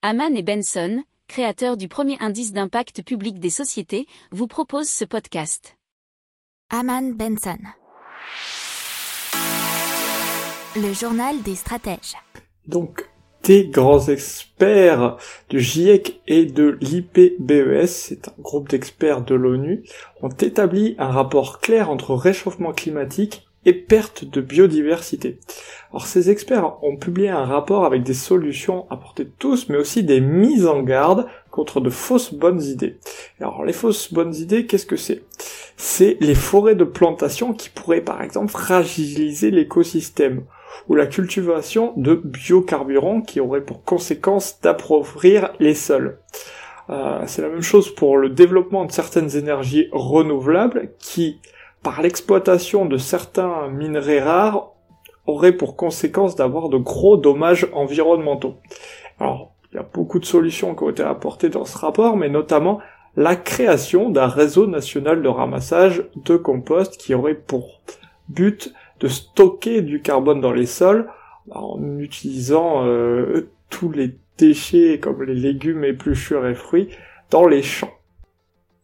Haman et Benson, créateurs du premier indice d'impact public des sociétés, vous proposent ce podcast. Haman Benson. Le journal des stratèges. Donc, des grands experts du GIEC et de l'IPBES, c'est un groupe d'experts de l'ONU, ont établi un rapport clair entre réchauffement climatique et perte de biodiversité. Alors ces experts ont publié un rapport avec des solutions apportées tous, mais aussi des mises en garde contre de fausses bonnes idées. Alors les fausses bonnes idées, qu'est-ce que c'est? C'est les forêts de plantation qui pourraient par exemple fragiliser l'écosystème, ou la cultivation de biocarburants qui aurait pour conséquence d'appauvrir les sols. Euh, c'est la même chose pour le développement de certaines énergies renouvelables qui par l'exploitation de certains minerais rares aurait pour conséquence d'avoir de gros dommages environnementaux. Alors, il y a beaucoup de solutions qui ont été apportées dans ce rapport, mais notamment la création d'un réseau national de ramassage de compost qui aurait pour but de stocker du carbone dans les sols en utilisant euh, tous les déchets comme les légumes, épluchures et fruits dans les champs.